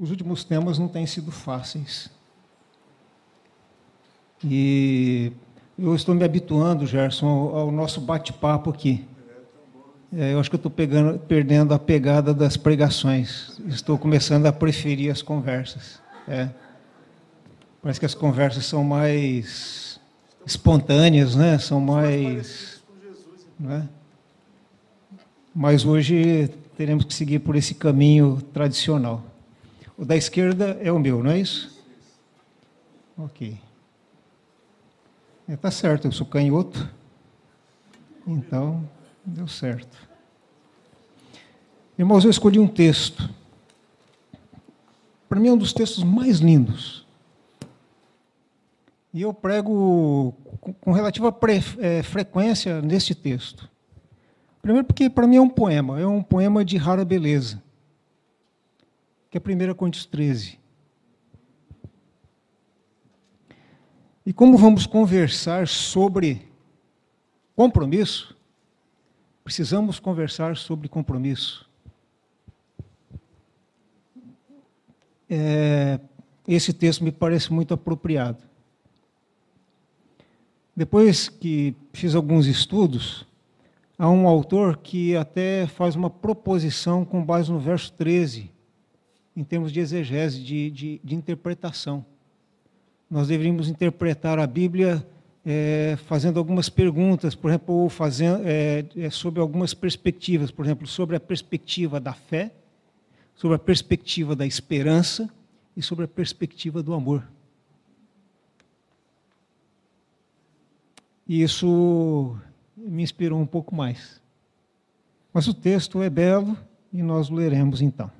os últimos temas não têm sido fáceis. E eu estou me habituando, Gerson, ao, nosso bate-papo aqui. É, eu acho que eu estou perdendo a pegada das pregações. Estou começando a preferir as conversas. É. Parece que as conversas são mais espontâneas, né? São mais. Né? Mas hoje teremos que seguir por esse caminho tradicional. O da esquerda é o meu, não é isso? Ok. Está é, tá certo, eu sou canhoto. Então, deu certo. Irmãos, eu escolhi um texto. Para mim é um dos textos mais lindos. E eu prego com relativa é, frequência neste texto. Primeiro porque para mim é um poema, é um poema de rara beleza. Que é 1 Coríntios 13. E como vamos conversar sobre compromisso, precisamos conversar sobre compromisso. É, esse texto me parece muito apropriado. Depois que fiz alguns estudos, há um autor que até faz uma proposição com base no verso 13, em termos de exegese, de, de, de interpretação nós deveríamos interpretar a Bíblia é, fazendo algumas perguntas, por exemplo, ou fazendo, é, é, sobre algumas perspectivas, por exemplo, sobre a perspectiva da fé, sobre a perspectiva da esperança e sobre a perspectiva do amor. E isso me inspirou um pouco mais. Mas o texto é belo e nós o leremos então.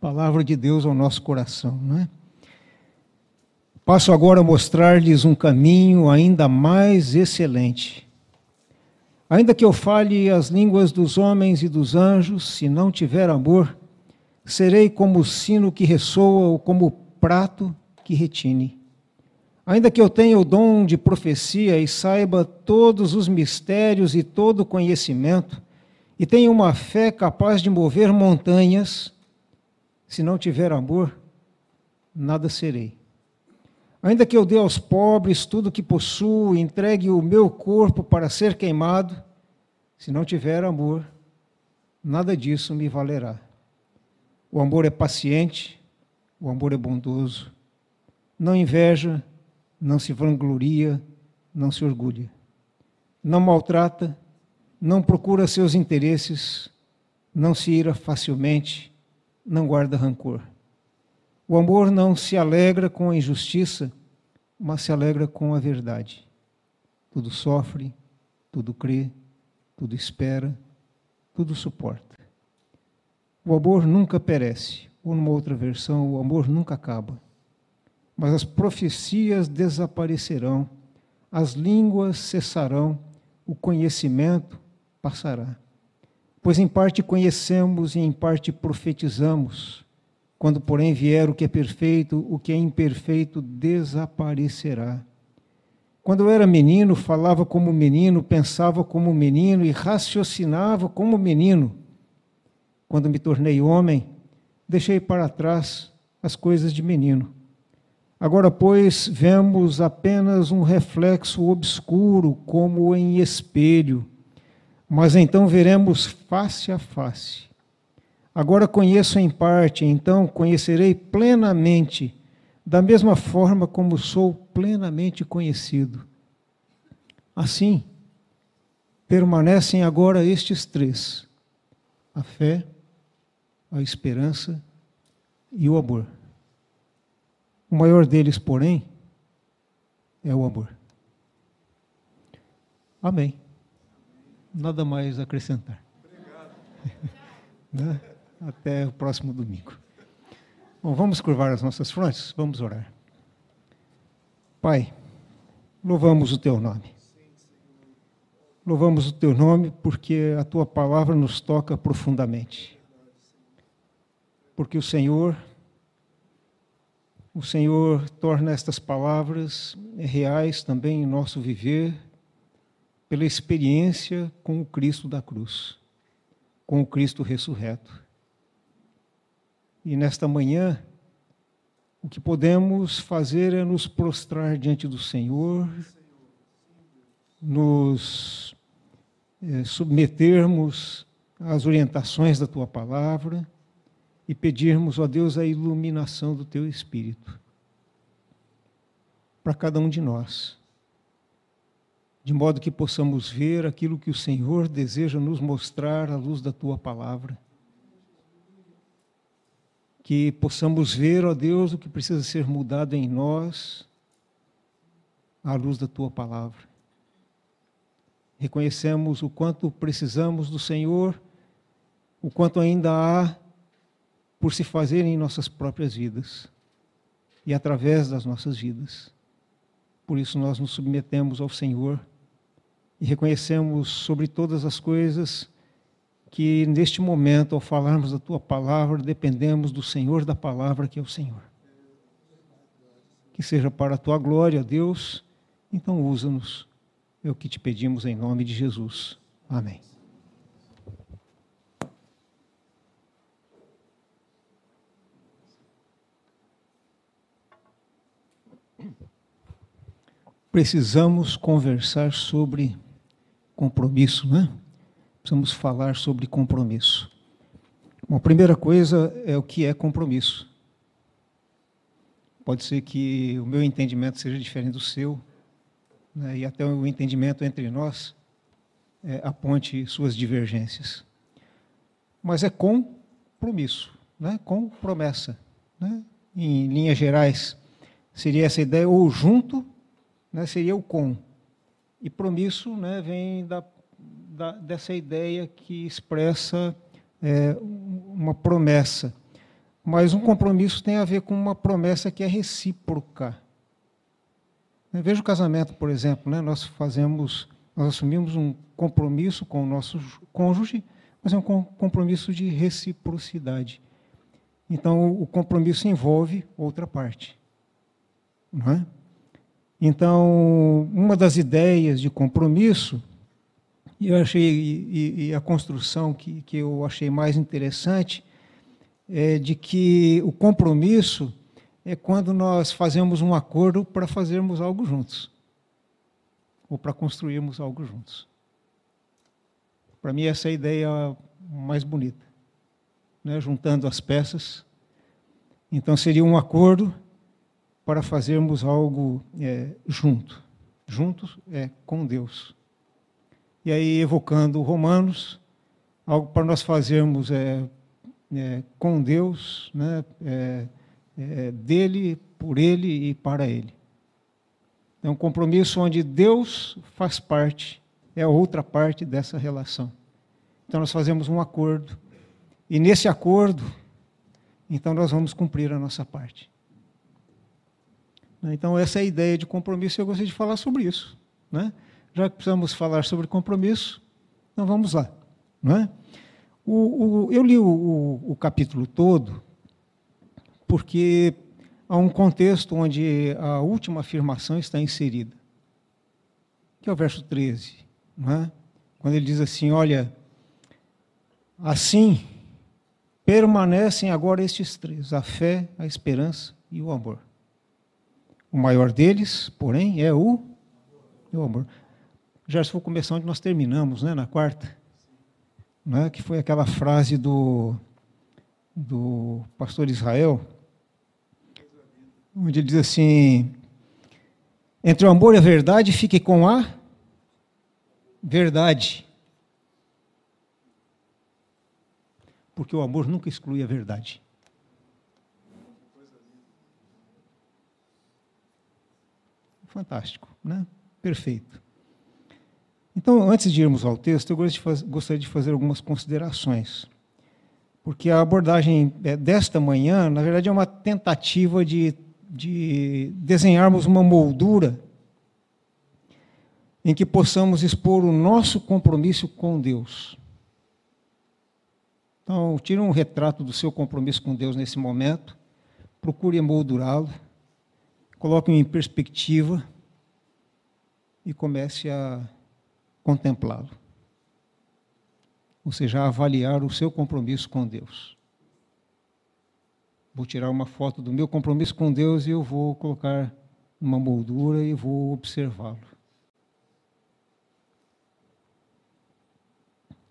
Palavra de Deus ao nosso coração, não é? Passo agora a mostrar-lhes um caminho ainda mais excelente. Ainda que eu fale as línguas dos homens e dos anjos, se não tiver amor, serei como o sino que ressoa ou como o prato que retine. Ainda que eu tenha o dom de profecia e saiba todos os mistérios e todo o conhecimento, e tenha uma fé capaz de mover montanhas, se não tiver amor, nada serei. Ainda que eu dê aos pobres tudo o que possuo, entregue o meu corpo para ser queimado, se não tiver amor, nada disso me valerá. O amor é paciente, o amor é bondoso, não inveja, não se vangloria, não se orgulha, não maltrata, não procura seus interesses, não se ira facilmente, não guarda rancor. O amor não se alegra com a injustiça, mas se alegra com a verdade. Tudo sofre, tudo crê, tudo espera, tudo suporta. O amor nunca perece, ou numa outra versão, o amor nunca acaba. Mas as profecias desaparecerão, as línguas cessarão, o conhecimento passará. Pois em parte conhecemos e em parte profetizamos quando, porém, vier o que é perfeito, o que é imperfeito desaparecerá. Quando eu era menino, falava como menino, pensava como menino e raciocinava como menino. Quando me tornei homem, deixei para trás as coisas de menino. Agora, pois, vemos apenas um reflexo obscuro, como em espelho, mas então veremos face a face. Agora conheço em parte, então conhecerei plenamente, da mesma forma como sou plenamente conhecido. Assim, permanecem agora estes três: a fé, a esperança e o amor. O maior deles, porém, é o amor. Amém. Nada mais a acrescentar. Obrigado. né? Até o próximo domingo. Bom, vamos curvar as nossas frontes? Vamos orar. Pai, louvamos o teu nome. Louvamos o teu nome porque a tua palavra nos toca profundamente. Porque o Senhor, o Senhor torna estas palavras reais também em nosso viver, pela experiência com o Cristo da cruz, com o Cristo ressurreto. E nesta manhã, o que podemos fazer é nos prostrar diante do Senhor, nos é, submetermos às orientações da tua palavra e pedirmos, ó Deus, a iluminação do teu Espírito para cada um de nós, de modo que possamos ver aquilo que o Senhor deseja nos mostrar à luz da tua palavra. Que possamos ver, ó Deus, o que precisa ser mudado em nós à luz da tua palavra. Reconhecemos o quanto precisamos do Senhor, o quanto ainda há por se fazer em nossas próprias vidas e através das nossas vidas. Por isso nós nos submetemos ao Senhor e reconhecemos sobre todas as coisas que neste momento, ao falarmos da tua palavra, dependemos do Senhor da palavra, que é o Senhor. Que seja para a tua glória, Deus, então usa-nos. É o que te pedimos em nome de Jesus. Amém. precisamos conversar sobre compromisso, né? Precisamos falar sobre compromisso. Bom, a primeira coisa é o que é compromisso. Pode ser que o meu entendimento seja diferente do seu, né? e até o entendimento entre nós é, aponte suas divergências. Mas é compromisso, né? com promessa. Né? Em linhas gerais, seria essa ideia, ou junto né, seria o com. E promisso né, vem da, da, dessa ideia que expressa é, uma promessa. Mas um compromisso tem a ver com uma promessa que é recíproca. Veja o casamento, por exemplo, né? nós fazemos, nós assumimos um compromisso com o nosso cônjuge, mas é um compromisso de reciprocidade. Então, o compromisso envolve outra parte. Não é? Então, uma das ideias de compromisso, eu achei, e, e a construção que, que eu achei mais interessante, é de que o compromisso é quando nós fazemos um acordo para fazermos algo juntos, ou para construirmos algo juntos. Para mim, essa é a ideia mais bonita, né? juntando as peças. Então, seria um acordo para fazermos algo é, junto, juntos é com Deus. E aí, evocando Romanos, algo para nós fazermos é, é com Deus, né, é, é, dele, por ele e para ele. É um compromisso onde Deus faz parte, é outra parte dessa relação. Então, nós fazemos um acordo, e nesse acordo, então nós vamos cumprir a nossa parte. Né? Então, essa é a ideia de compromisso e eu gostaria de falar sobre isso. Né? Já que precisamos falar sobre compromisso, então vamos lá. Não é? o, o, eu li o, o capítulo todo porque há um contexto onde a última afirmação está inserida, que é o verso 13. Não é? Quando ele diz assim: Olha, assim permanecem agora estes três: a fé, a esperança e o amor. O maior deles, porém, é o, o amor. Já se for começar onde nós terminamos, né, na quarta, né, que foi aquela frase do, do pastor Israel, onde ele diz assim: entre o amor e a verdade, fique com a verdade. Porque o amor nunca exclui a verdade. Fantástico, né? Perfeito. Então, antes de irmos ao texto, eu gostaria de fazer algumas considerações. Porque a abordagem é, desta manhã, na verdade, é uma tentativa de, de desenharmos uma moldura em que possamos expor o nosso compromisso com Deus. Então, tire um retrato do seu compromisso com Deus nesse momento, procure moldurá-lo coloque em perspectiva e comece a contemplá-lo. Ou seja, a avaliar o seu compromisso com Deus. vou tirar uma foto do meu compromisso com Deus e eu vou colocar numa moldura e vou observá-lo.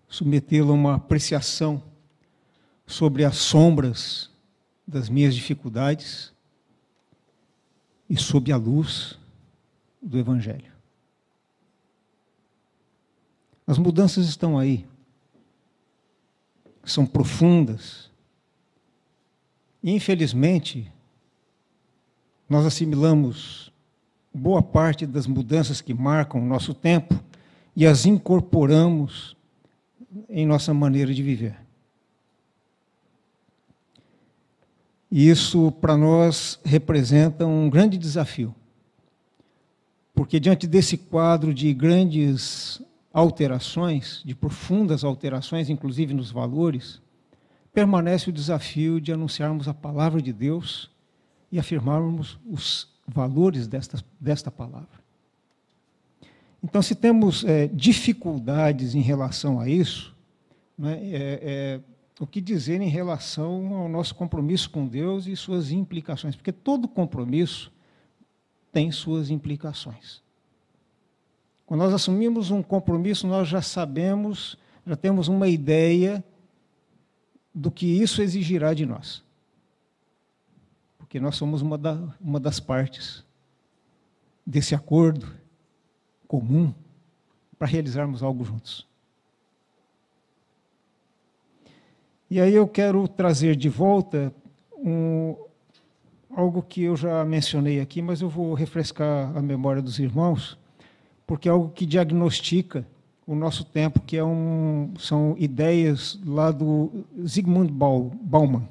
Submetê-lo a uma apreciação sobre as sombras das minhas dificuldades e sob a luz do Evangelho. As mudanças estão aí, são profundas. E, infelizmente, nós assimilamos boa parte das mudanças que marcam o nosso tempo e as incorporamos em nossa maneira de viver. E isso, para nós, representa um grande desafio. Porque, diante desse quadro de grandes alterações, de profundas alterações, inclusive nos valores, permanece o desafio de anunciarmos a palavra de Deus e afirmarmos os valores desta, desta palavra. Então, se temos é, dificuldades em relação a isso, né, é, é, o que dizer em relação ao nosso compromisso com Deus e suas implicações, porque todo compromisso tem suas implicações. Quando nós assumimos um compromisso, nós já sabemos, já temos uma ideia do que isso exigirá de nós. Porque nós somos uma, da, uma das partes desse acordo comum para realizarmos algo juntos. E aí eu quero trazer de volta um, algo que eu já mencionei aqui, mas eu vou refrescar a memória dos irmãos, porque é algo que diagnostica o nosso tempo, que é um, são ideias lá do Zygmunt Bauman,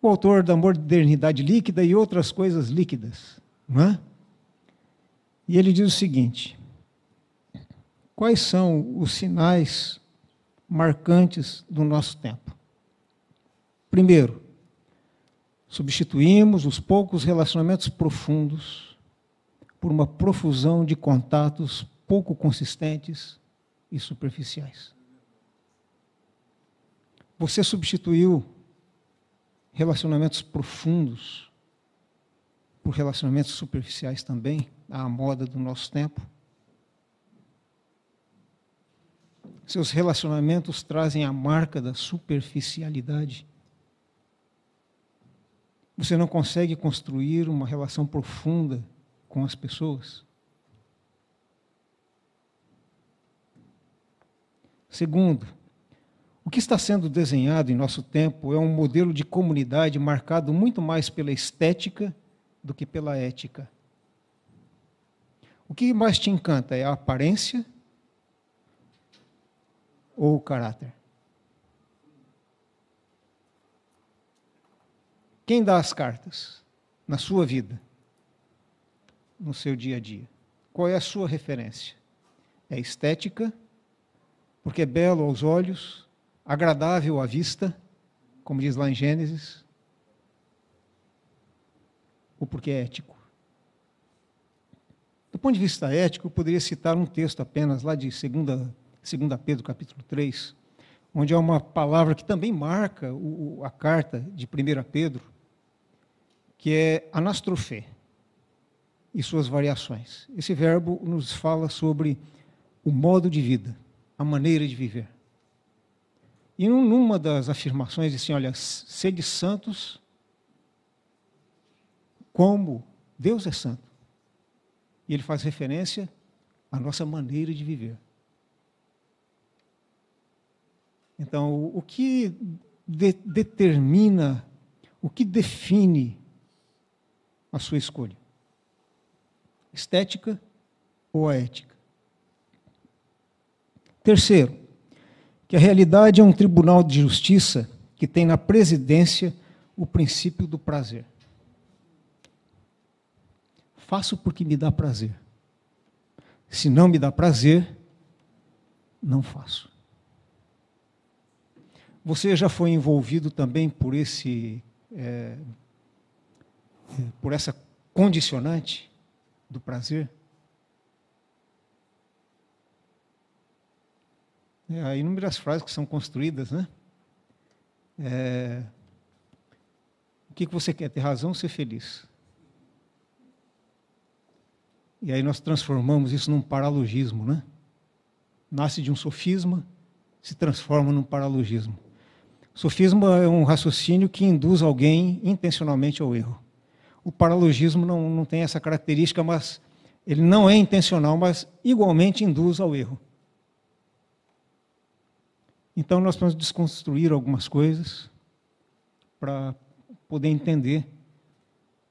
o autor da modernidade líquida e outras coisas líquidas. É? E ele diz o seguinte: quais são os sinais marcantes do nosso tempo. Primeiro, substituímos os poucos relacionamentos profundos por uma profusão de contatos pouco consistentes e superficiais. Você substituiu relacionamentos profundos por relacionamentos superficiais também, à moda do nosso tempo? Seus relacionamentos trazem a marca da superficialidade. Você não consegue construir uma relação profunda com as pessoas. Segundo, o que está sendo desenhado em nosso tempo é um modelo de comunidade marcado muito mais pela estética do que pela ética. O que mais te encanta é a aparência ou o caráter? Quem dá as cartas na sua vida, no seu dia a dia? Qual é a sua referência? É estética, porque é belo aos olhos, agradável à vista, como diz lá em Gênesis, ou porque é ético? Do ponto de vista ético, eu poderia citar um texto apenas lá de 2 2 Pedro capítulo 3, onde há uma palavra que também marca o, a carta de 1 Pedro, que é anastrofé e suas variações. Esse verbo nos fala sobre o modo de vida, a maneira de viver. E numa das afirmações diz assim, olha, sede santos como Deus é santo. E ele faz referência à nossa maneira de viver. Então, o que de, determina, o que define a sua escolha? Estética ou a ética? Terceiro, que a realidade é um tribunal de justiça que tem na presidência o princípio do prazer. Faço porque me dá prazer. Se não me dá prazer, não faço. Você já foi envolvido também por esse, é, por essa condicionante do prazer? É, há inúmeras frases que são construídas, né? É, O que você quer? Ter razão ou ser feliz? E aí nós transformamos isso num paralogismo, né? Nasce de um sofisma, se transforma num paralogismo. Sofisma é um raciocínio que induz alguém intencionalmente ao erro. O paralogismo não, não tem essa característica, mas ele não é intencional, mas igualmente induz ao erro. Então nós vamos desconstruir algumas coisas para poder entender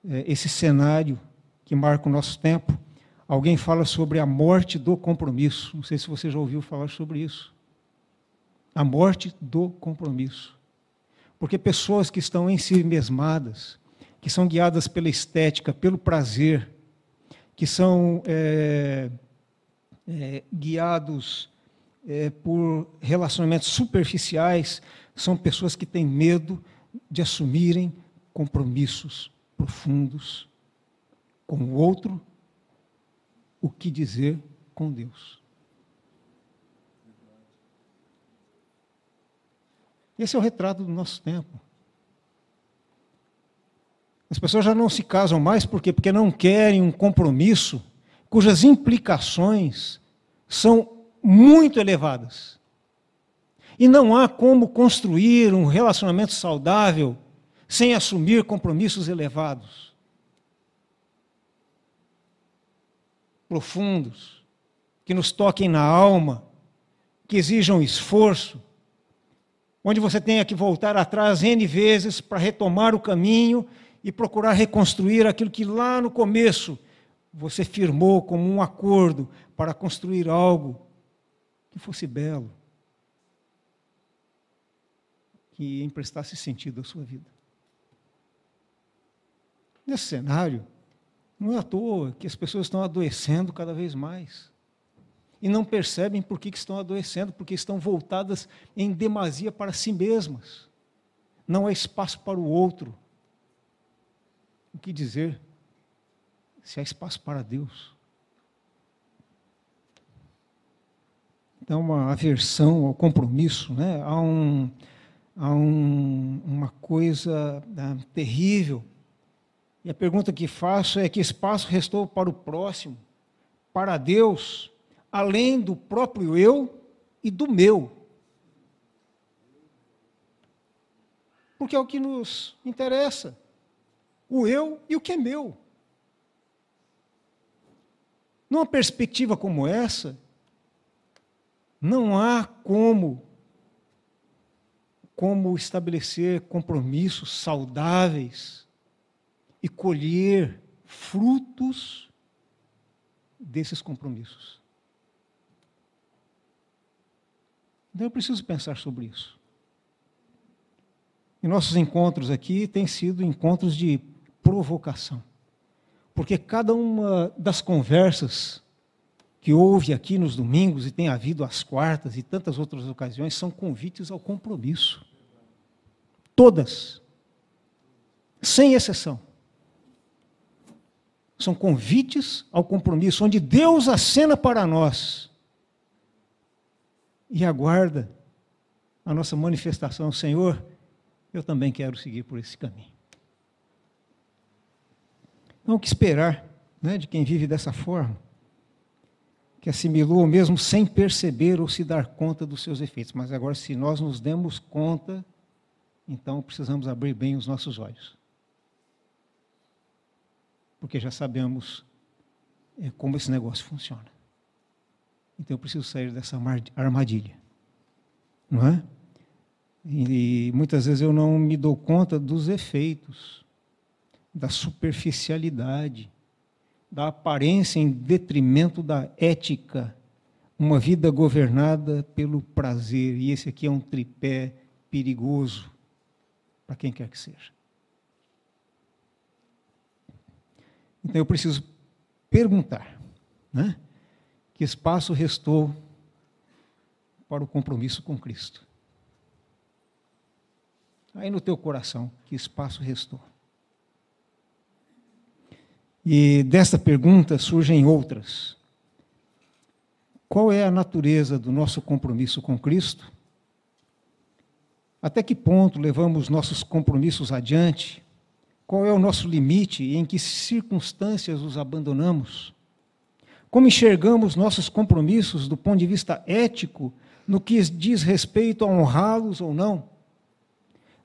é, esse cenário que marca o nosso tempo. Alguém fala sobre a morte do compromisso. Não sei se você já ouviu falar sobre isso. A morte do compromisso. Porque pessoas que estão em si mesmadas, que são guiadas pela estética, pelo prazer, que são é, é, guiados é, por relacionamentos superficiais, são pessoas que têm medo de assumirem compromissos profundos com o outro, o que dizer com Deus. Esse é o retrato do nosso tempo. As pessoas já não se casam mais por quê? Porque não querem um compromisso cujas implicações são muito elevadas. E não há como construir um relacionamento saudável sem assumir compromissos elevados, profundos, que nos toquem na alma, que exijam esforço, onde você tenha que voltar atrás N vezes para retomar o caminho e procurar reconstruir aquilo que lá no começo você firmou como um acordo para construir algo que fosse belo, que emprestasse sentido à sua vida. Nesse cenário, não é à toa que as pessoas estão adoecendo cada vez mais. E não percebem por que estão adoecendo, porque estão voltadas em demasia para si mesmas. Não há espaço para o outro. O que dizer se há espaço para Deus? Então, uma aversão ao compromisso, né? há, um, há um, uma coisa né, terrível. E a pergunta que faço é: que espaço restou para o próximo, para Deus, além do próprio eu e do meu? Porque é o que nos interessa, o eu e o que é meu. Numa perspectiva como essa, não há como como estabelecer compromissos saudáveis e colher frutos desses compromissos. Então eu preciso pensar sobre isso. E nossos encontros aqui têm sido encontros de provocação. Porque cada uma das conversas que houve aqui nos domingos e tem havido às quartas e tantas outras ocasiões são convites ao compromisso. Todas. Sem exceção. São convites ao compromisso, onde Deus acena para nós e aguarda a nossa manifestação. Senhor, eu também quero seguir por esse caminho. Não o que esperar né, de quem vive dessa forma que assimilou mesmo sem perceber ou se dar conta dos seus efeitos. Mas agora, se nós nos demos conta, então precisamos abrir bem os nossos olhos. Porque já sabemos é, como esse negócio funciona. Então eu preciso sair dessa armadilha. Não é? E, muitas vezes eu não me dou conta dos efeitos, da superficialidade, da aparência em detrimento da ética, uma vida governada pelo prazer. E esse aqui é um tripé perigoso para quem quer que seja. Então eu preciso perguntar, né? Espaço restou para o compromisso com Cristo? Aí no teu coração, que espaço restou? E desta pergunta surgem outras. Qual é a natureza do nosso compromisso com Cristo? Até que ponto levamos nossos compromissos adiante? Qual é o nosso limite em que circunstâncias os abandonamos? Como enxergamos nossos compromissos do ponto de vista ético no que diz respeito a honrá-los ou não?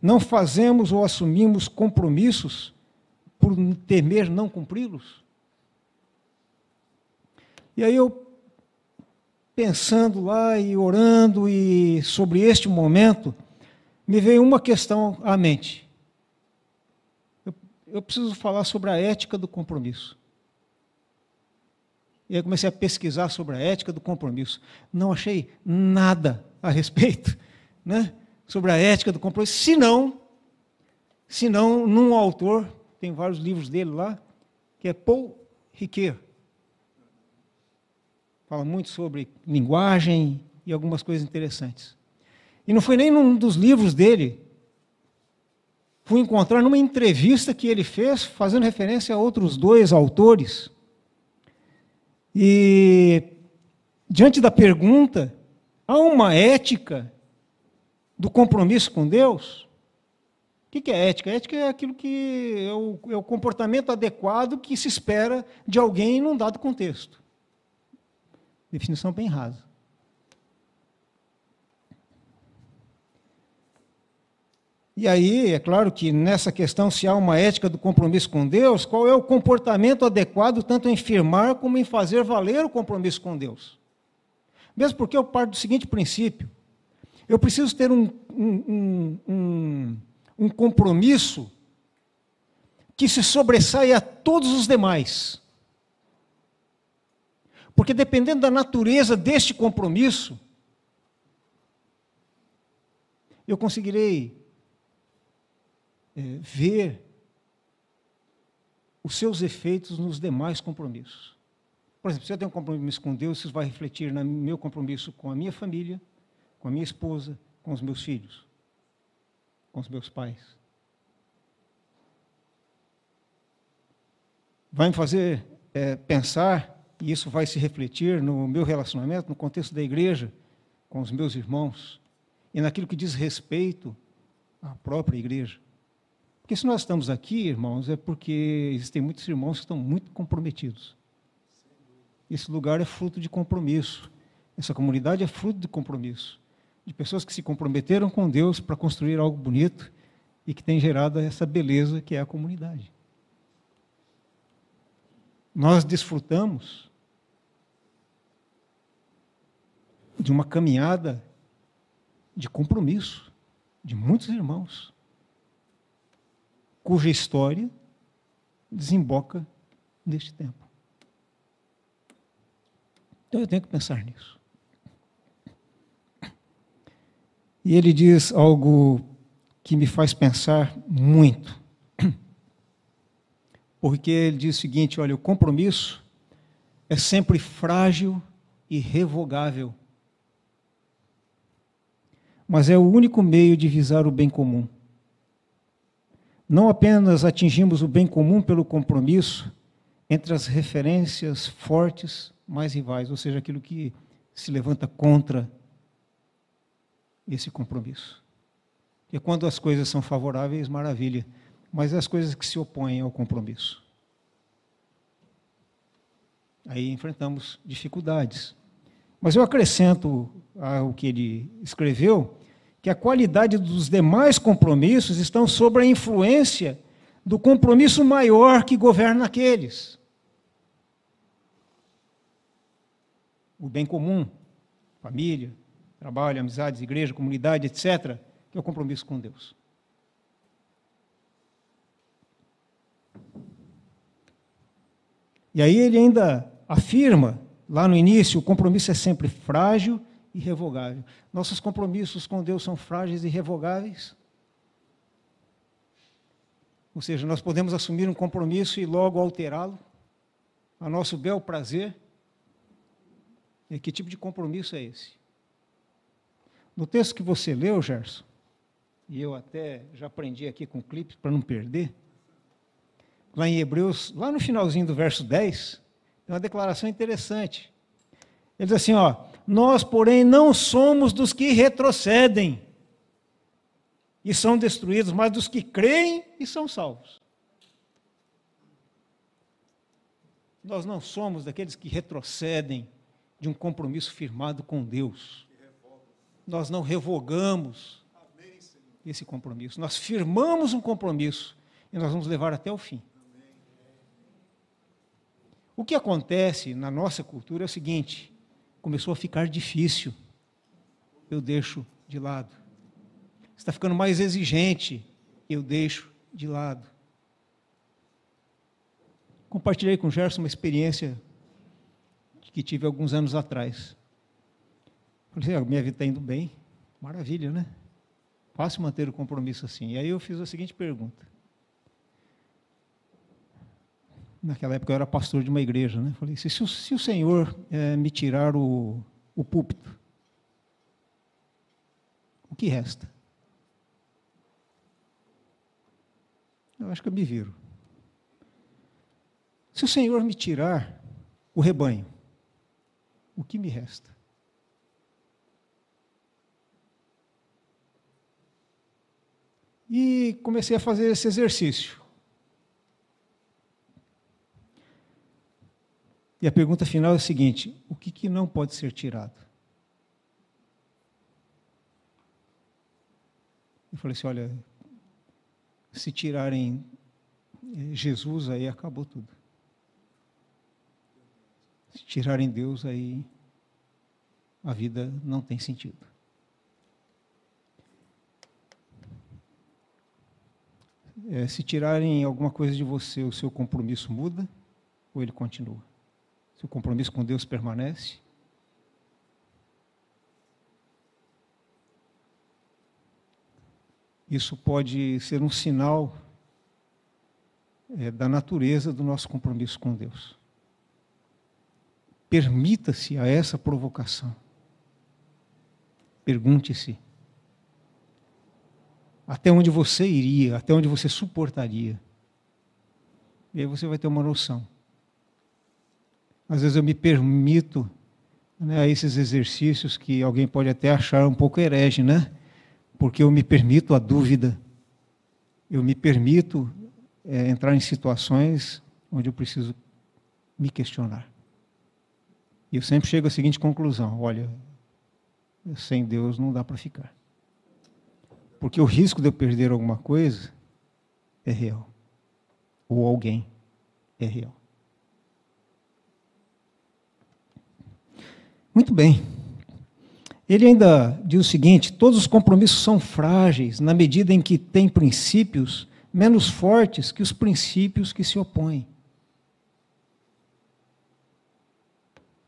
Não fazemos ou assumimos compromissos por temer não cumpri-los? E aí eu pensando lá e orando e sobre este momento, me veio uma questão à mente. Eu, eu preciso falar sobre a ética do compromisso. E aí comecei a pesquisar sobre a ética do compromisso. Não achei nada a respeito, né? Sobre a ética do compromisso, se não, se não num autor, tem vários livros dele lá, que é Paul Ricoeur. Fala muito sobre linguagem e algumas coisas interessantes. E não foi nem num dos livros dele. Fui encontrar numa entrevista que ele fez, fazendo referência a outros dois autores. E, diante da pergunta, há uma ética do compromisso com Deus? O que é ética? Ética é aquilo que é o, é o comportamento adequado que se espera de alguém num dado contexto. Definição bem rasa. E aí, é claro que nessa questão, se há uma ética do compromisso com Deus, qual é o comportamento adequado tanto em firmar como em fazer valer o compromisso com Deus? Mesmo porque eu parto do seguinte princípio: eu preciso ter um, um, um, um compromisso que se sobressaia a todos os demais. Porque dependendo da natureza deste compromisso, eu conseguirei é, ver os seus efeitos nos demais compromissos. Por exemplo, se eu tenho um compromisso com Deus, isso vai refletir no meu compromisso com a minha família, com a minha esposa, com os meus filhos, com os meus pais. Vai me fazer é, pensar, e isso vai se refletir no meu relacionamento, no contexto da igreja, com os meus irmãos, e naquilo que diz respeito à própria igreja. Porque se nós estamos aqui, irmãos, é porque existem muitos irmãos que estão muito comprometidos. Esse lugar é fruto de compromisso. Essa comunidade é fruto de compromisso. De pessoas que se comprometeram com Deus para construir algo bonito e que tem gerado essa beleza que é a comunidade. Nós desfrutamos de uma caminhada de compromisso de muitos irmãos cuja história desemboca neste tempo. Então eu tenho que pensar nisso. E ele diz algo que me faz pensar muito. Porque ele diz o seguinte: olha, o compromisso é sempre frágil e revogável. Mas é o único meio de visar o bem comum. Não apenas atingimos o bem comum pelo compromisso entre as referências fortes mais rivais, ou seja, aquilo que se levanta contra esse compromisso. Porque quando as coisas são favoráveis, maravilha, mas as coisas que se opõem ao compromisso. Aí enfrentamos dificuldades. Mas eu acrescento ao que ele escreveu que a qualidade dos demais compromissos estão sob a influência do compromisso maior que governa aqueles. O bem comum, família, trabalho, amizades, igreja, comunidade, etc., que é o compromisso com Deus. E aí ele ainda afirma, lá no início, o compromisso é sempre frágil irrevogável. Nossos compromissos com Deus são frágeis e irrevogáveis. Ou seja, nós podemos assumir um compromisso e logo alterá-lo, a nosso bel prazer. E que tipo de compromisso é esse? No texto que você leu, Gerson, e eu até já aprendi aqui com clipes para não perder, lá em Hebreus, lá no finalzinho do verso 10, tem uma declaração interessante. Ele diz assim: ó, nós, porém, não somos dos que retrocedem e são destruídos, mas dos que creem e são salvos. Nós não somos daqueles que retrocedem de um compromisso firmado com Deus. Nós não revogamos esse compromisso. Nós firmamos um compromisso e nós vamos levar até o fim. O que acontece na nossa cultura é o seguinte: começou a ficar difícil, eu deixo de lado. Está ficando mais exigente, eu deixo de lado. Compartilhei com o Gerson uma experiência que tive alguns anos atrás. Falei, assim, minha vida está indo bem, maravilha, né? Fácil manter o compromisso assim. E aí eu fiz a seguinte pergunta. Naquela época eu era pastor de uma igreja, né? Falei, se, se, o, se o Senhor é, me tirar o, o púlpito, o que resta? Eu acho que eu me viro. Se o Senhor me tirar o rebanho, o que me resta? E comecei a fazer esse exercício. E a pergunta final é a seguinte: o que, que não pode ser tirado? Eu falei assim: olha, se tirarem eh, Jesus, aí acabou tudo. Se tirarem Deus, aí a vida não tem sentido. É, se tirarem alguma coisa de você, o seu compromisso muda ou ele continua? Seu compromisso com Deus permanece? Isso pode ser um sinal é, da natureza do nosso compromisso com Deus. Permita-se a essa provocação. Pergunte-se: até onde você iria, até onde você suportaria? E aí você vai ter uma noção. Às vezes eu me permito né, a esses exercícios que alguém pode até achar um pouco herege, né? Porque eu me permito a dúvida, eu me permito é, entrar em situações onde eu preciso me questionar. E eu sempre chego à seguinte conclusão: olha, sem Deus não dá para ficar. Porque o risco de eu perder alguma coisa é real. Ou alguém é real. Muito bem. Ele ainda diz o seguinte: todos os compromissos são frágeis na medida em que têm princípios menos fortes que os princípios que se opõem.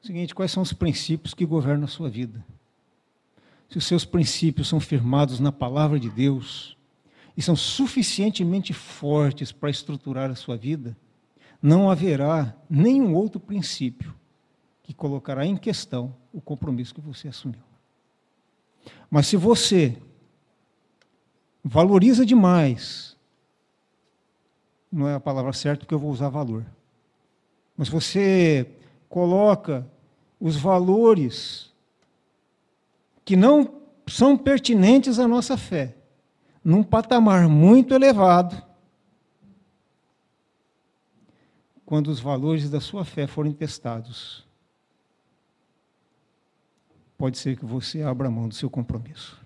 seguinte: quais são os princípios que governam a sua vida? Se os seus princípios são firmados na palavra de Deus e são suficientemente fortes para estruturar a sua vida, não haverá nenhum outro princípio que colocará em questão o compromisso que você assumiu. Mas se você valoriza demais, não é a palavra certa porque eu vou usar valor, mas você coloca os valores que não são pertinentes à nossa fé num patamar muito elevado, quando os valores da sua fé forem testados, pode ser que você abra mão do seu compromisso.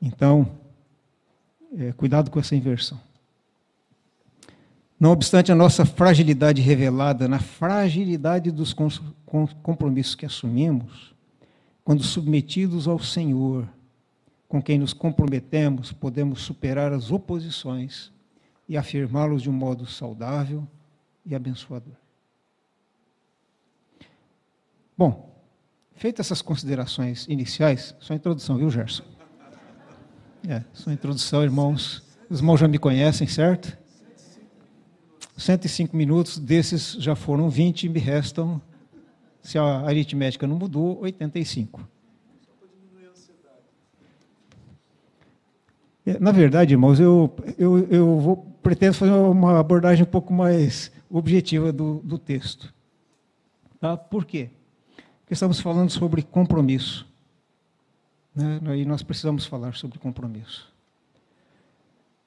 Então, é, cuidado com essa inversão. Não obstante a nossa fragilidade revelada na fragilidade dos compromissos que assumimos, quando submetidos ao Senhor, com quem nos comprometemos, podemos superar as oposições e afirmá-los de um modo saudável e abençoador. Bom, feitas essas considerações iniciais, só introdução, viu, Gerson? É, só introdução, irmãos. Os irmãos já me conhecem, certo? 105 minutos, desses já foram 20, me restam, se a aritmética não mudou, 85. É, na verdade, irmãos, eu, eu, eu vou, pretendo fazer uma abordagem um pouco mais objetiva do, do texto. Tá? Por quê? Estamos falando sobre compromisso. Né? E nós precisamos falar sobre compromisso.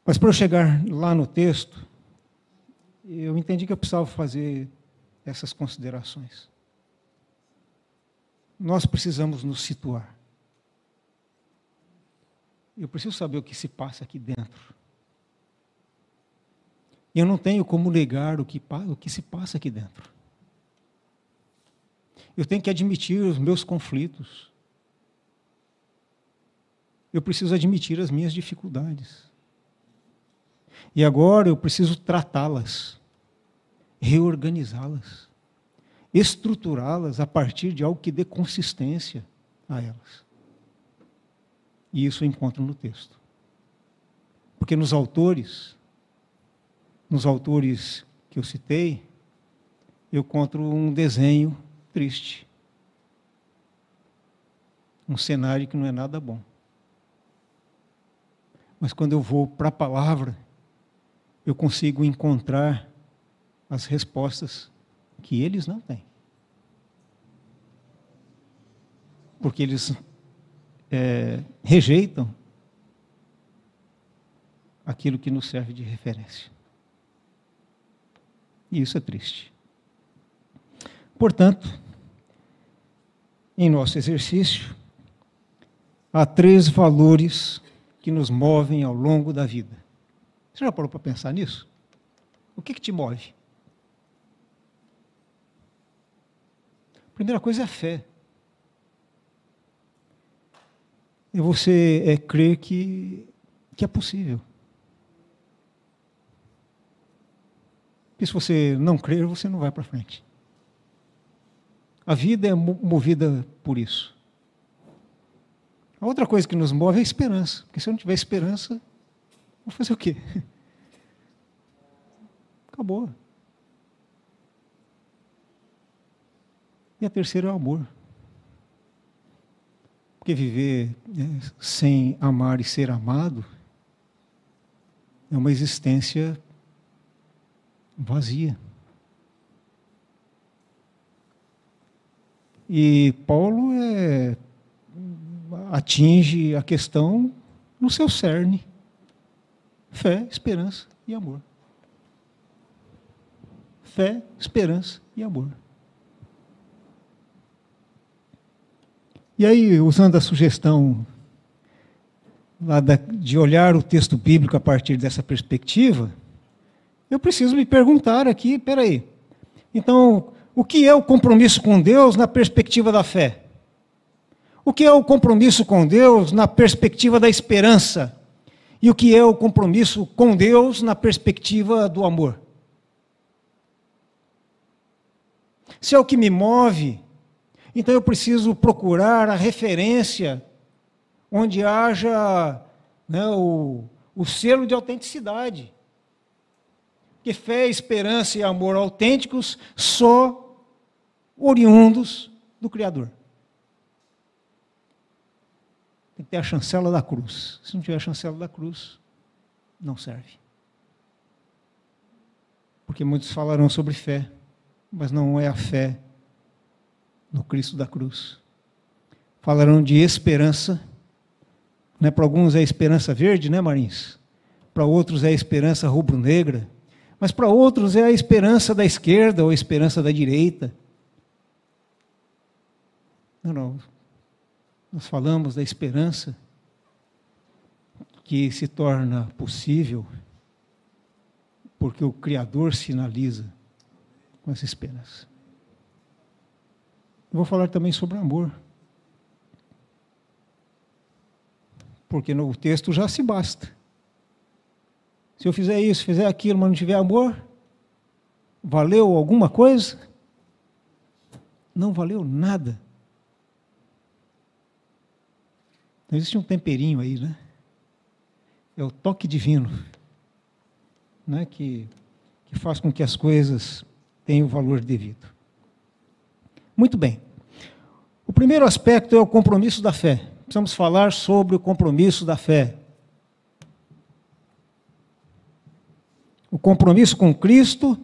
Mas para eu chegar lá no texto, eu entendi que eu precisava fazer essas considerações. Nós precisamos nos situar. Eu preciso saber o que se passa aqui dentro. E eu não tenho como negar o que, o que se passa aqui dentro. Eu tenho que admitir os meus conflitos. Eu preciso admitir as minhas dificuldades. E agora eu preciso tratá-las, reorganizá-las, estruturá-las a partir de algo que dê consistência a elas. E isso eu encontro no texto. Porque nos autores, nos autores que eu citei, eu encontro um desenho triste. Um cenário que não é nada bom. Mas quando eu vou para a palavra, eu consigo encontrar as respostas que eles não têm. Porque eles é, rejeitam aquilo que nos serve de referência. E isso é triste. Portanto, em nosso exercício, há três valores que nos movem ao longo da vida. Você já parou para pensar nisso? O que, que te move? A primeira coisa é a fé. E você é crer que, que é possível. Porque se você não crer, você não vai para frente. A vida é movida por isso. A outra coisa que nos move é a esperança. Porque se eu não tiver esperança, vou fazer o quê? Acabou. E a terceira é o amor. Porque viver né, sem amar e ser amado é uma existência vazia. E Paulo é, atinge a questão no seu cerne: fé, esperança e amor. Fé, esperança e amor. E aí, usando a sugestão de olhar o texto bíblico a partir dessa perspectiva, eu preciso me perguntar aqui, peraí, então, o que é o compromisso com Deus na perspectiva da fé? O que é o compromisso com Deus na perspectiva da esperança? E o que é o compromisso com Deus na perspectiva do amor? Se é o que me move, então eu preciso procurar a referência onde haja né, o, o selo de autenticidade. Porque fé, esperança e amor autênticos só oriundos do Criador. Tem que ter a chancela da cruz. Se não tiver a chancela da cruz, não serve. Porque muitos falarão sobre fé, mas não é a fé no Cristo da cruz. Falarão de esperança. Né? Para alguns é esperança verde, né, Marins? Para outros é esperança rubro-negra. Mas para outros é a esperança da esquerda ou a esperança da direita. Não, não. Nós falamos da esperança que se torna possível porque o Criador sinaliza com essa esperança. Vou falar também sobre amor. Porque no texto já se basta. Se eu fizer isso, fizer aquilo, mas não tiver amor, valeu alguma coisa? Não valeu nada. Então, existe um temperinho aí, né? É o toque divino, né? que, que faz com que as coisas tenham o valor devido. Muito bem. O primeiro aspecto é o compromisso da fé. Precisamos falar sobre o compromisso da fé. O compromisso com Cristo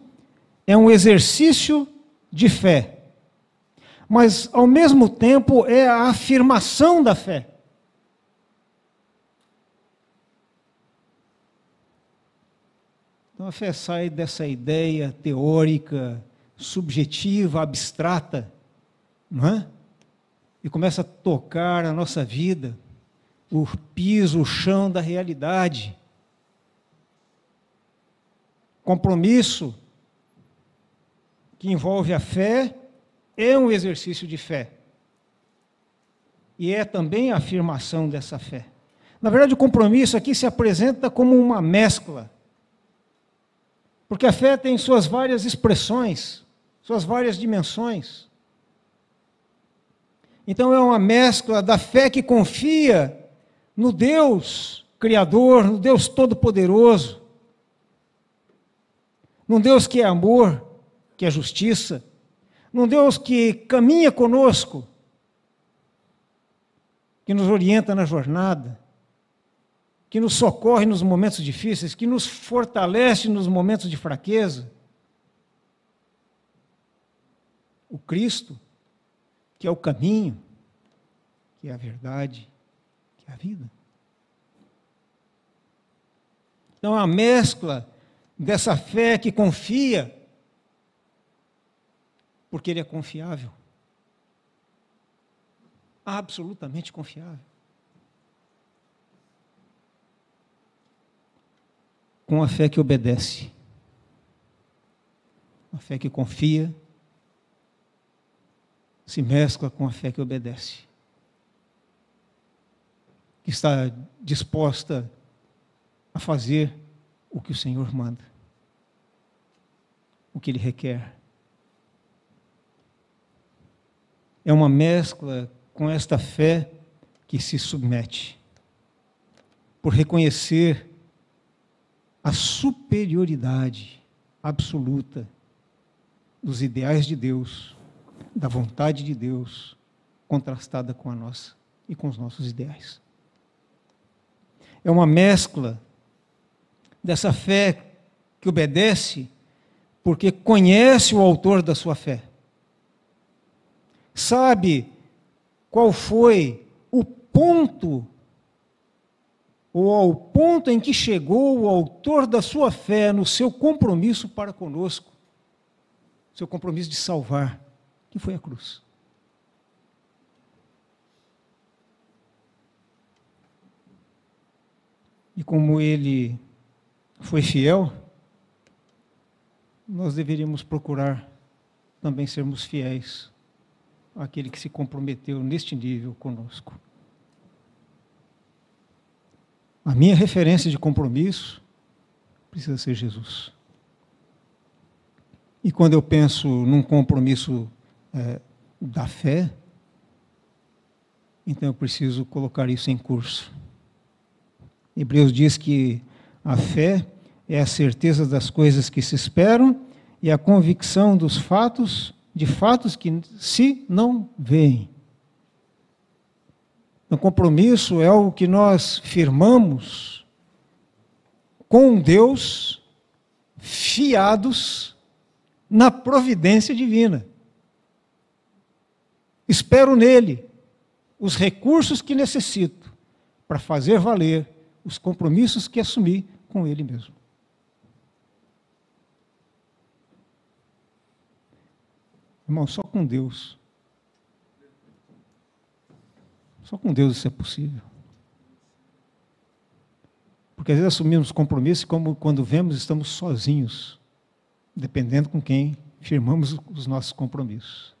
é um exercício de fé, mas, ao mesmo tempo, é a afirmação da fé. Então a fé sai dessa ideia teórica, subjetiva, abstrata, não é? E começa a tocar a nossa vida, o piso, o chão da realidade. Compromisso que envolve a fé é um exercício de fé. E é também a afirmação dessa fé. Na verdade, o compromisso aqui se apresenta como uma mescla. Porque a fé tem suas várias expressões, suas várias dimensões. Então é uma mescla da fé que confia no Deus Criador, no Deus Todo-Poderoso, num Deus que é amor, que é justiça, num Deus que caminha conosco, que nos orienta na jornada, que nos socorre nos momentos difíceis, que nos fortalece nos momentos de fraqueza. O Cristo, que é o caminho, que é a verdade, que é a vida. Então, a mescla dessa fé que confia porque ele é confiável. Absolutamente confiável. Com a fé que obedece, a fé que confia, se mescla com a fé que obedece, que está disposta a fazer o que o Senhor manda, o que Ele requer. é uma mescla com esta fé que se submete, por reconhecer a superioridade absoluta dos ideais de Deus, da vontade de Deus, contrastada com a nossa e com os nossos ideais. É uma mescla dessa fé que obedece porque conhece o autor da sua fé sabe qual foi o ponto, ou ao ponto em que chegou o autor da sua fé no seu compromisso para conosco, seu compromisso de salvar, que foi a cruz. E como ele foi fiel, nós deveríamos procurar também sermos fiéis aquele que se comprometeu neste nível conosco. A minha referência de compromisso precisa ser Jesus. E quando eu penso num compromisso é, da fé, então eu preciso colocar isso em curso. Hebreus diz que a fé é a certeza das coisas que se esperam e a convicção dos fatos de fatos que se não veem. O compromisso é algo que nós firmamos com Deus, fiados na providência divina. Espero nele os recursos que necessito para fazer valer os compromissos que assumi com ele mesmo. Irmão, só com Deus. Só com Deus isso é possível. Porque às vezes assumimos compromissos como quando vemos estamos sozinhos, dependendo com quem firmamos os nossos compromissos.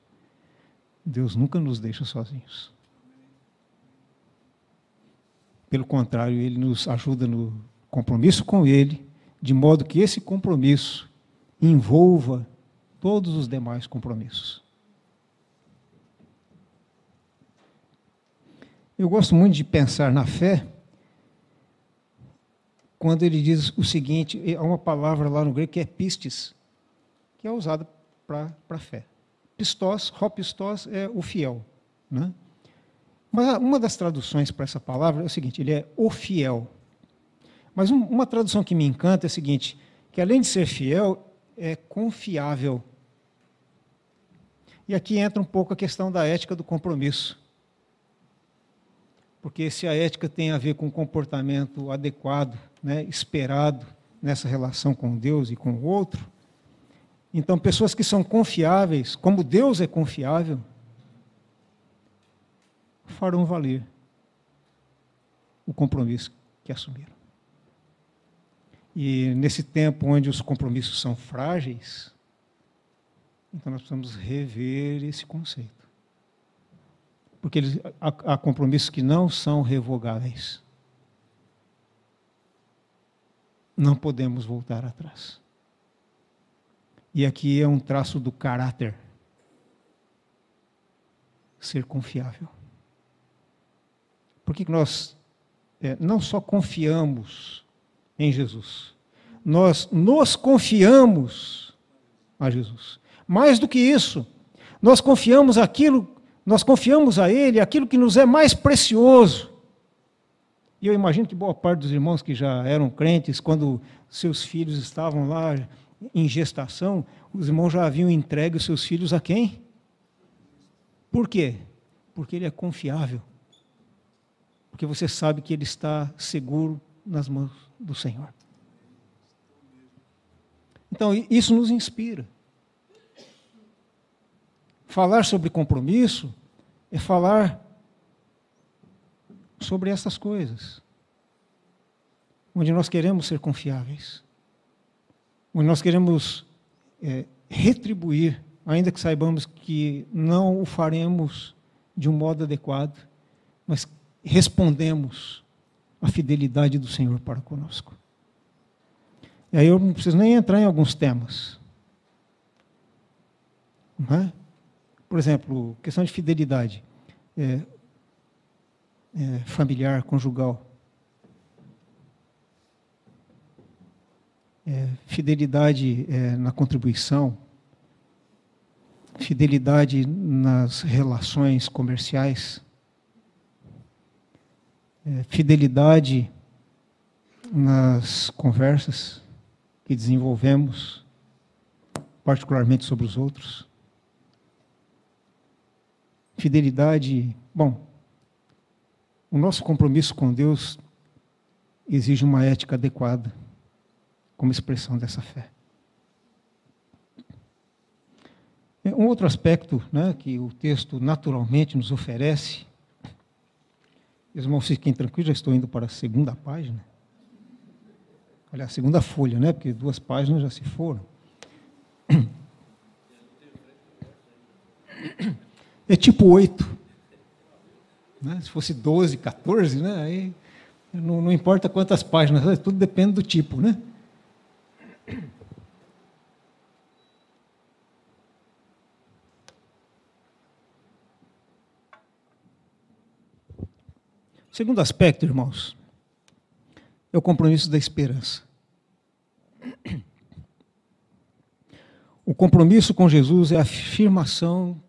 Deus nunca nos deixa sozinhos. Pelo contrário, Ele nos ajuda no compromisso com Ele, de modo que esse compromisso envolva todos os demais compromissos. Eu gosto muito de pensar na fé quando ele diz o seguinte: há uma palavra lá no grego que é pistis, que é usada para fé. Pistos, hopistos é o fiel. Né? Mas uma das traduções para essa palavra é o seguinte: ele é o fiel. Mas um, uma tradução que me encanta é a seguinte: que além de ser fiel, é confiável. E aqui entra um pouco a questão da ética do compromisso. Porque se a ética tem a ver com um comportamento adequado, né, esperado, nessa relação com Deus e com o outro. Então, pessoas que são confiáveis, como Deus é confiável, farão valer o compromisso que assumiram. E nesse tempo onde os compromissos são frágeis, então nós precisamos rever esse conceito. Porque eles, há, há compromissos que não são revogáveis. Não podemos voltar atrás. E aqui é um traço do caráter. Ser confiável. Por que nós é, não só confiamos em Jesus, nós nos confiamos a Jesus. Mais do que isso, nós confiamos aquilo, nós confiamos a Ele aquilo que nos é mais precioso. E eu imagino que boa parte dos irmãos que já eram crentes, quando seus filhos estavam lá em gestação, os irmãos já haviam entregue os seus filhos a quem? Por quê? Porque ele é confiável porque você sabe que ele está seguro nas mãos do Senhor. Então, isso nos inspira. Falar sobre compromisso é falar sobre essas coisas, onde nós queremos ser confiáveis, onde nós queremos é, retribuir, ainda que saibamos que não o faremos de um modo adequado, mas respondemos à fidelidade do Senhor para conosco. E aí eu não preciso nem entrar em alguns temas. É? Por exemplo, questão de fidelidade é, é, familiar, conjugal. É, fidelidade é, na contribuição, fidelidade nas relações comerciais, é, fidelidade nas conversas que desenvolvemos, particularmente sobre os outros. Fidelidade, bom, o nosso compromisso com Deus exige uma ética adequada como expressão dessa fé. Um outro aspecto né, que o texto naturalmente nos oferece Irmãos, fiquem tranquilos, já estou indo para a segunda página. Olha, a segunda folha, né? Porque duas páginas já se foram. É tipo oito. Né? Se fosse 12, 14, né? Aí não, não importa quantas páginas, tudo depende do tipo, né? Segundo aspecto, irmãos, é o compromisso da esperança. O compromisso com Jesus é a afirmação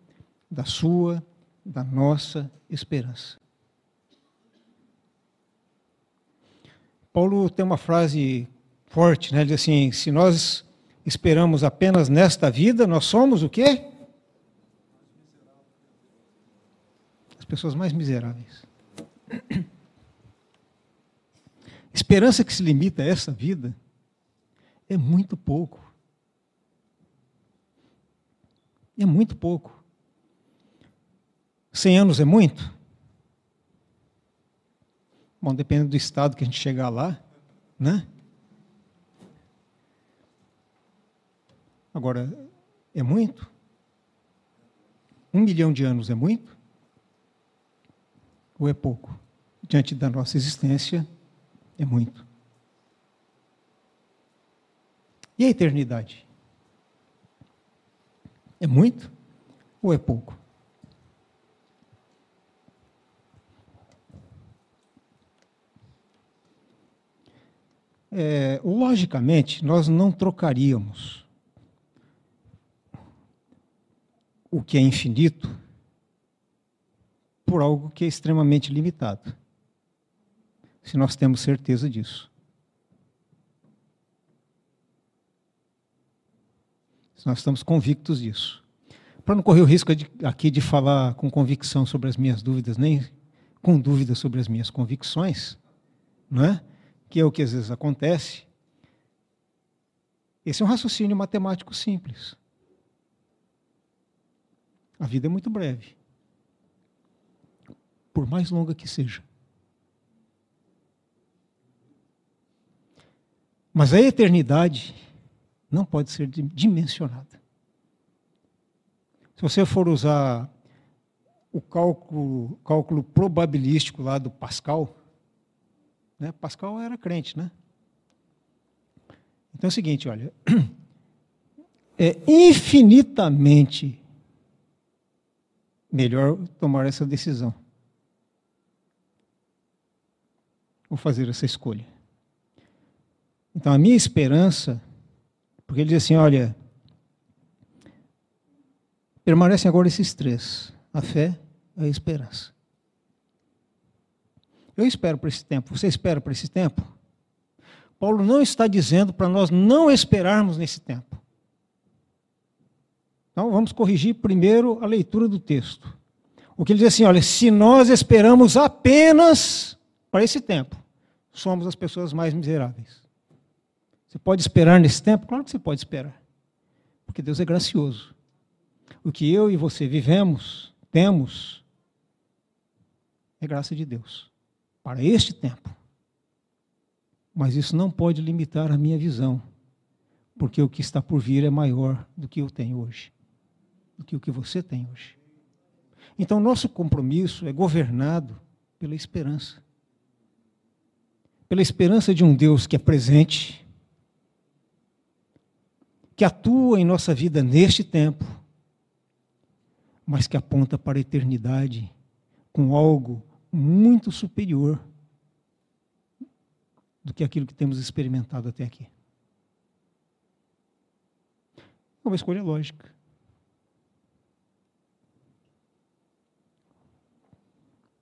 da sua, da nossa esperança. Paulo tem uma frase forte, né? Ele diz assim: se nós esperamos apenas nesta vida, nós somos o quê? As pessoas mais miseráveis. Esperança que se limita a essa vida é muito pouco. É muito pouco. Cem anos é muito? Bom, depende do estado que a gente chegar lá, né? Agora, é muito? Um milhão de anos é muito? ou é pouco? Diante da nossa existência, é muito. E a eternidade? É muito ou é pouco? É, logicamente, nós não trocaríamos o que é infinito por algo que é extremamente limitado. Se nós temos certeza disso. Se nós estamos convictos disso. Para não correr o risco de, aqui de falar com convicção sobre as minhas dúvidas, nem com dúvida sobre as minhas convicções, não é? Que é o que às vezes acontece, Esse é um raciocínio matemático simples. A vida é muito breve, por mais longa que seja. Mas a eternidade não pode ser dimensionada. Se você for usar o cálculo, cálculo probabilístico lá do Pascal, né? Pascal era crente, né? Então é o seguinte, olha, é infinitamente melhor tomar essa decisão. Ou fazer essa escolha. Então a minha esperança, porque ele diz assim, olha, permanecem agora esses três: a fé, a esperança. Eu espero para esse tempo. Você espera para esse tempo? Paulo não está dizendo para nós não esperarmos nesse tempo. Então vamos corrigir primeiro a leitura do texto. O que ele diz assim: olha, se nós esperamos apenas para esse tempo, somos as pessoas mais miseráveis. Você pode esperar nesse tempo? Claro que você pode esperar. Porque Deus é gracioso. O que eu e você vivemos, temos, é graça de Deus. Para este tempo. Mas isso não pode limitar a minha visão, porque o que está por vir é maior do que eu tenho hoje, do que o que você tem hoje. Então, nosso compromisso é governado pela esperança. Pela esperança de um Deus que é presente, que atua em nossa vida neste tempo, mas que aponta para a eternidade com algo muito superior do que aquilo que temos experimentado até aqui. É uma escolha lógica.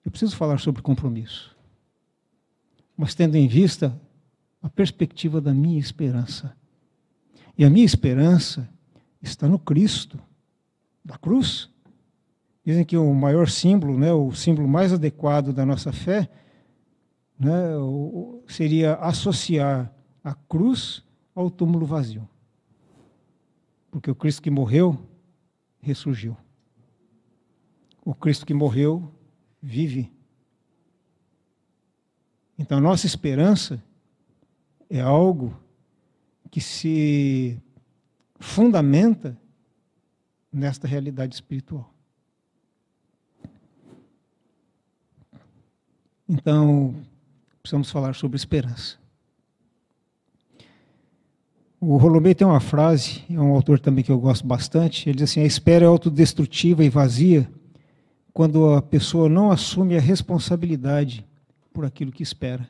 Eu preciso falar sobre compromisso, mas tendo em vista a perspectiva da minha esperança. E a minha esperança está no Cristo, da cruz. Dizem que o maior símbolo, né, o símbolo mais adequado da nossa fé, né, seria associar a cruz ao túmulo vazio. Porque o Cristo que morreu, ressurgiu. O Cristo que morreu, vive. Então, nossa esperança é algo que se fundamenta nesta realidade espiritual. Então, precisamos falar sobre esperança. O Rolomei tem uma frase, é um autor também que eu gosto bastante. Ele diz assim: a espera é autodestrutiva e vazia quando a pessoa não assume a responsabilidade por aquilo que espera.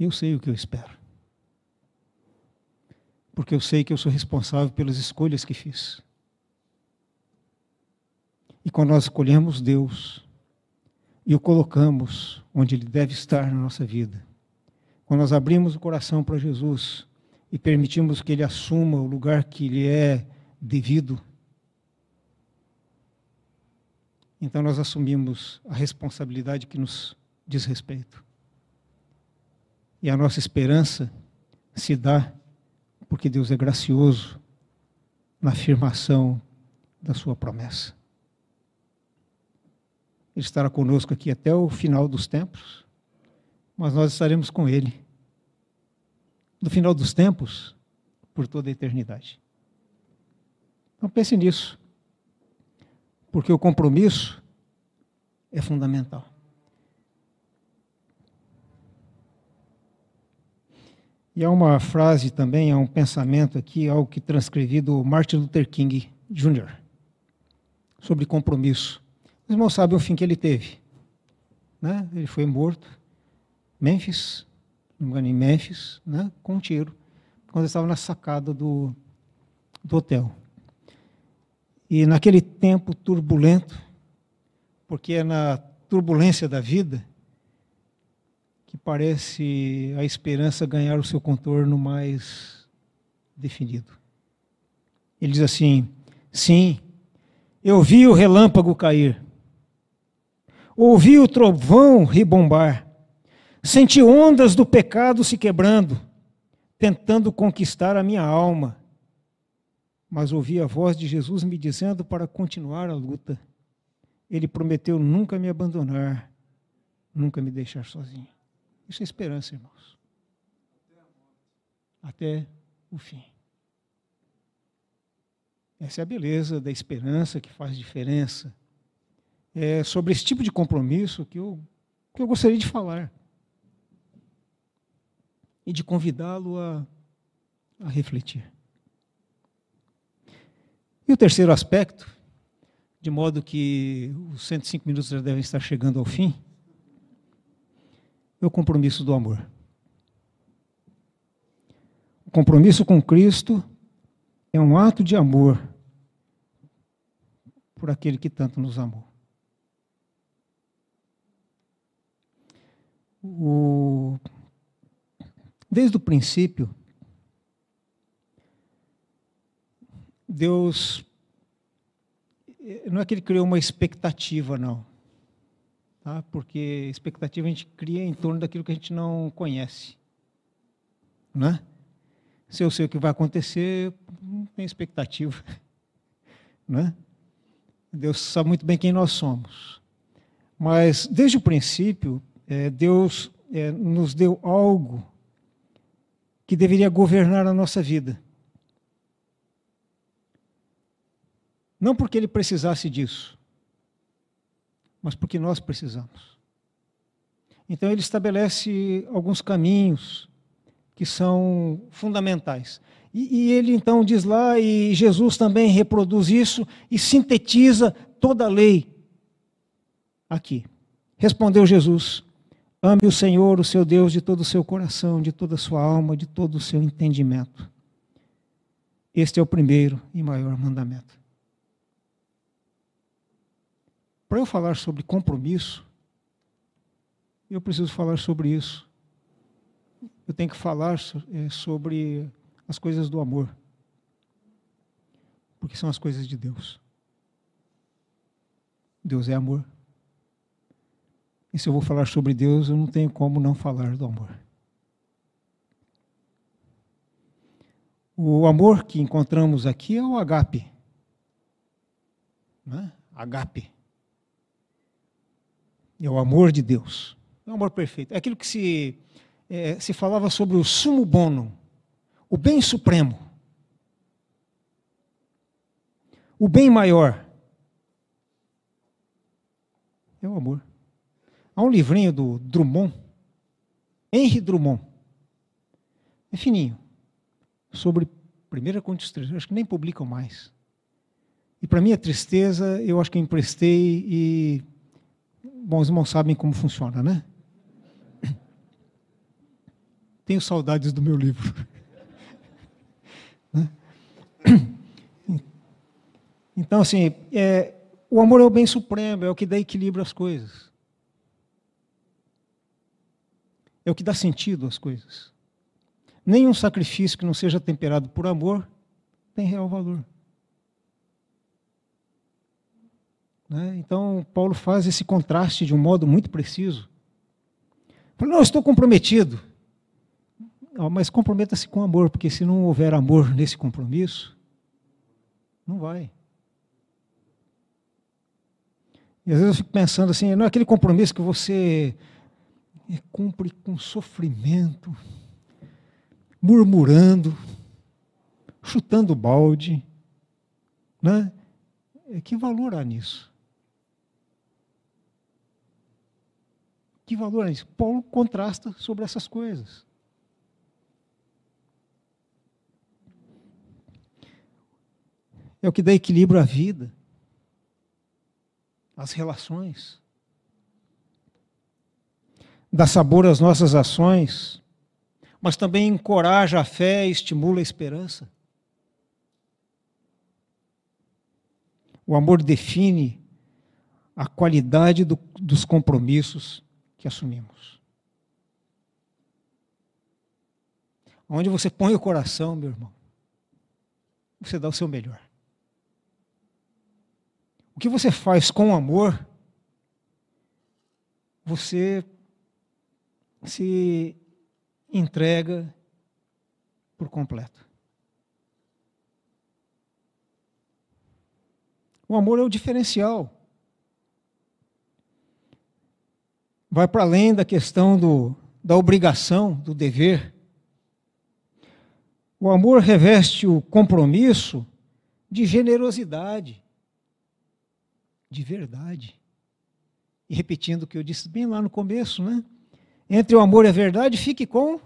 Eu sei o que eu espero. Porque eu sei que eu sou responsável pelas escolhas que fiz. E quando nós escolhemos Deus e o colocamos onde Ele deve estar na nossa vida, quando nós abrimos o coração para Jesus e permitimos que Ele assuma o lugar que lhe é devido, então nós assumimos a responsabilidade que nos diz respeito. E a nossa esperança se dá porque Deus é gracioso na afirmação da Sua promessa. Ele estará conosco aqui até o final dos tempos, mas nós estaremos com Ele no final dos tempos, por toda a eternidade. Então pense nisso, porque o compromisso é fundamental. E há uma frase também, há um pensamento aqui, algo que transcrevi do Martin Luther King Jr., sobre compromisso. Os irmãos sabem o fim que ele teve. Né? Ele foi morto, Memphis, não engano, em Memphis, né? com um tiro, quando estava na sacada do, do hotel. E naquele tempo turbulento, porque é na turbulência da vida que parece a esperança ganhar o seu contorno mais definido. Ele diz assim: sim, eu vi o relâmpago cair Ouvi o trovão ribombar, Senti ondas do pecado se quebrando, tentando conquistar a minha alma. Mas ouvi a voz de Jesus me dizendo para continuar a luta. Ele prometeu nunca me abandonar, nunca me deixar sozinho. Isso é esperança, irmãos. Até o fim. Essa é a beleza da esperança que faz diferença. É sobre esse tipo de compromisso que eu, que eu gostaria de falar. E de convidá-lo a, a refletir. E o terceiro aspecto, de modo que os 105 minutos já devem estar chegando ao fim, é o compromisso do amor. O compromisso com Cristo é um ato de amor por aquele que tanto nos amou. O... Desde o princípio, Deus não é que ele criou uma expectativa, não. Tá? Porque expectativa a gente cria em torno daquilo que a gente não conhece. Né? Se eu sei o que vai acontecer, não tem expectativa. Né? Deus sabe muito bem quem nós somos. Mas, desde o princípio, é, Deus é, nos deu algo que deveria governar a nossa vida. Não porque ele precisasse disso, mas porque nós precisamos. Então ele estabelece alguns caminhos que são fundamentais. E, e, ele então diz lá, e Jesus também reproduz isso e sintetiza toda a lei aqui. Respondeu Jesus: Ame o Senhor, o seu Deus, de todo o seu coração, de toda a sua alma, de todo o seu entendimento. Este é o primeiro e maior mandamento. Para eu falar sobre compromisso, eu preciso falar sobre isso. Eu tenho que falar é, sobre as coisas do amor. Porque são as coisas de Deus. Deus é amor. E se eu vou falar sobre Deus, eu não tenho como não falar do amor. O amor que encontramos aqui é o agape. Né? Agape. É o amor de Deus. É o amor perfeito. É aquilo que se, é, se falava sobre o sumo bono, o bem supremo, o bem maior. É o amor. Há um livrinho do Drummond, Henry Drummond, é fininho, sobre primeira Constituição, acho que nem publicam mais. E para minha tristeza, eu acho que eu emprestei e Bom, os irmãos sabem como funciona, né? Tenho saudades do meu livro. Né? Então, assim, é, o amor é o bem supremo, é o que dá equilíbrio às coisas. É o que dá sentido às coisas. Nenhum sacrifício que não seja temperado por amor tem real valor. Né? Então, Paulo faz esse contraste de um modo muito preciso. Fala, não, estou comprometido. Mas comprometa-se com amor, porque se não houver amor nesse compromisso, não vai. E às vezes eu fico pensando assim, não é aquele compromisso que você cumpre com sofrimento, murmurando, chutando balde. Né? Que valor há nisso? Que valor é isso? Paulo contrasta sobre essas coisas. É o que dá equilíbrio à vida, às relações. Dá sabor às nossas ações, mas também encoraja a fé e estimula a esperança. O amor define a qualidade do, dos compromissos que assumimos. Onde você põe o coração, meu irmão, você dá o seu melhor. O que você faz com amor, você se entrega por completo. O amor é o diferencial. Vai para além da questão do, da obrigação, do dever. O amor reveste o compromisso de generosidade, de verdade. E repetindo o que eu disse bem lá no começo, né? Entre o amor e a verdade, fique com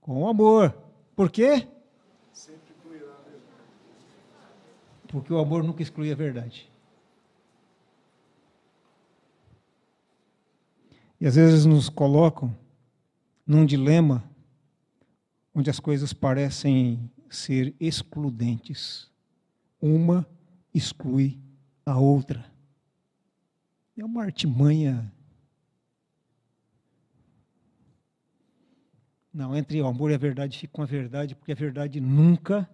com o amor. Por quê? Porque o amor nunca exclui a verdade. E às vezes nos colocam num dilema onde as coisas parecem ser excludentes. Uma exclui a outra. É uma artimanha. Não, entre o amor e a verdade fica com a verdade, porque a verdade nunca,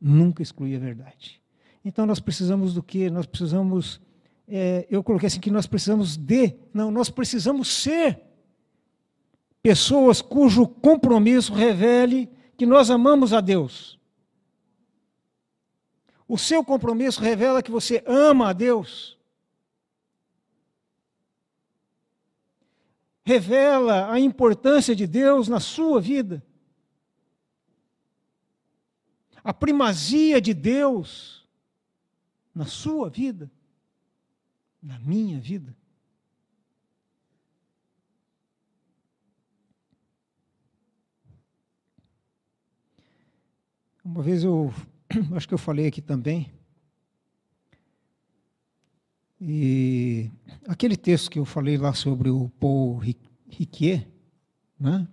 nunca exclui a verdade. Então nós precisamos do que? Nós precisamos, é, eu coloquei assim que nós precisamos de, não, nós precisamos ser pessoas cujo compromisso revele que nós amamos a Deus. O seu compromisso revela que você ama a Deus. Revela a importância de Deus na sua vida. A primazia de Deus na sua vida, na minha vida. Uma vez eu, acho que eu falei aqui também, e aquele texto que eu falei lá sobre o Paul Riquier, né,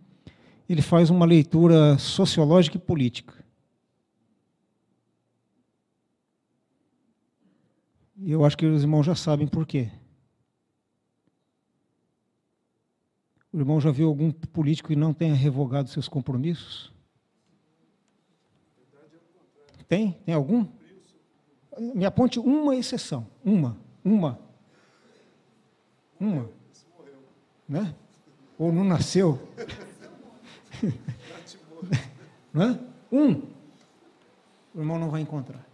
ele faz uma leitura sociológica e política. E eu acho que os irmãos já sabem por quê. O irmão já viu algum político que não tenha revogado seus compromissos? Tem? Tem algum? Me aponte uma exceção. Uma. Uma. Uma. Né? Ou não nasceu. né? Um. O irmão não vai encontrar.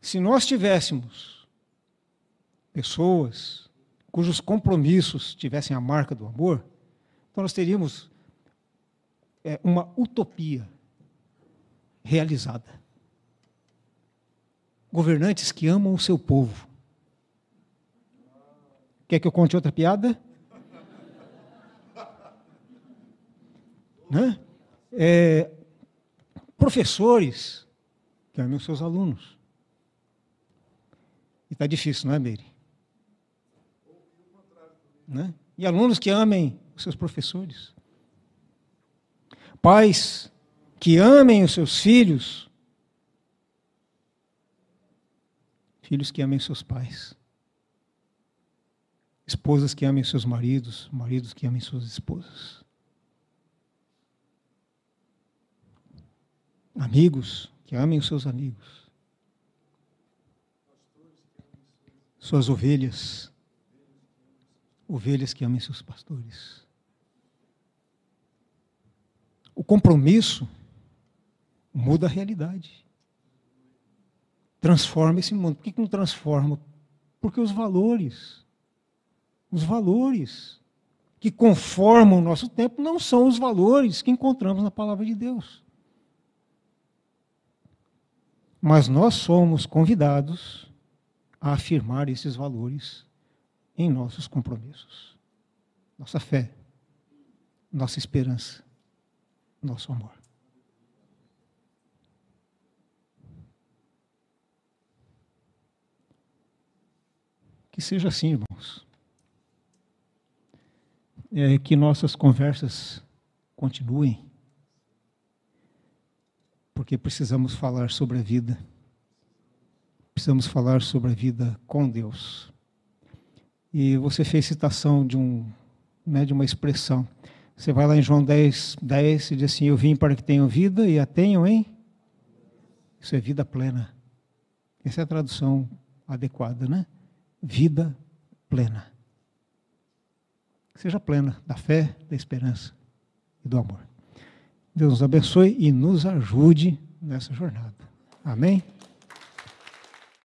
Se nós tivéssemos pessoas cujos compromissos tivessem a marca do amor, então nós teríamos é, uma utopia realizada. Governantes que amam o seu povo. Quer que eu conte outra piada? né? É, professores que amam os seus alunos. E está difícil, não é, Meire? Né? E alunos que amem os seus professores. Pais que amem os seus filhos, filhos que amem seus pais, esposas que amem seus maridos, maridos que amem suas esposas, amigos que amem os seus amigos, suas ovelhas, ovelhas que amem seus pastores. O compromisso muda a realidade. Transforma esse mundo. Por que não transforma? Porque os valores, os valores que conformam o nosso tempo não são os valores que encontramos na palavra de Deus. Mas nós somos convidados a afirmar esses valores em nossos compromissos. Nossa fé, nossa esperança, nosso amor. Seja assim, irmãos. É, que nossas conversas continuem, porque precisamos falar sobre a vida. Precisamos falar sobre a vida com Deus. E você fez citação de, um, né, de uma expressão. Você vai lá em João 10, 10 e diz assim: Eu vim para que tenham vida e a tenham, hein? Isso é vida plena. Essa é a tradução adequada, né? vida plena. Seja plena da fé, da esperança e do amor. Deus nos abençoe e nos ajude nessa jornada. Amém?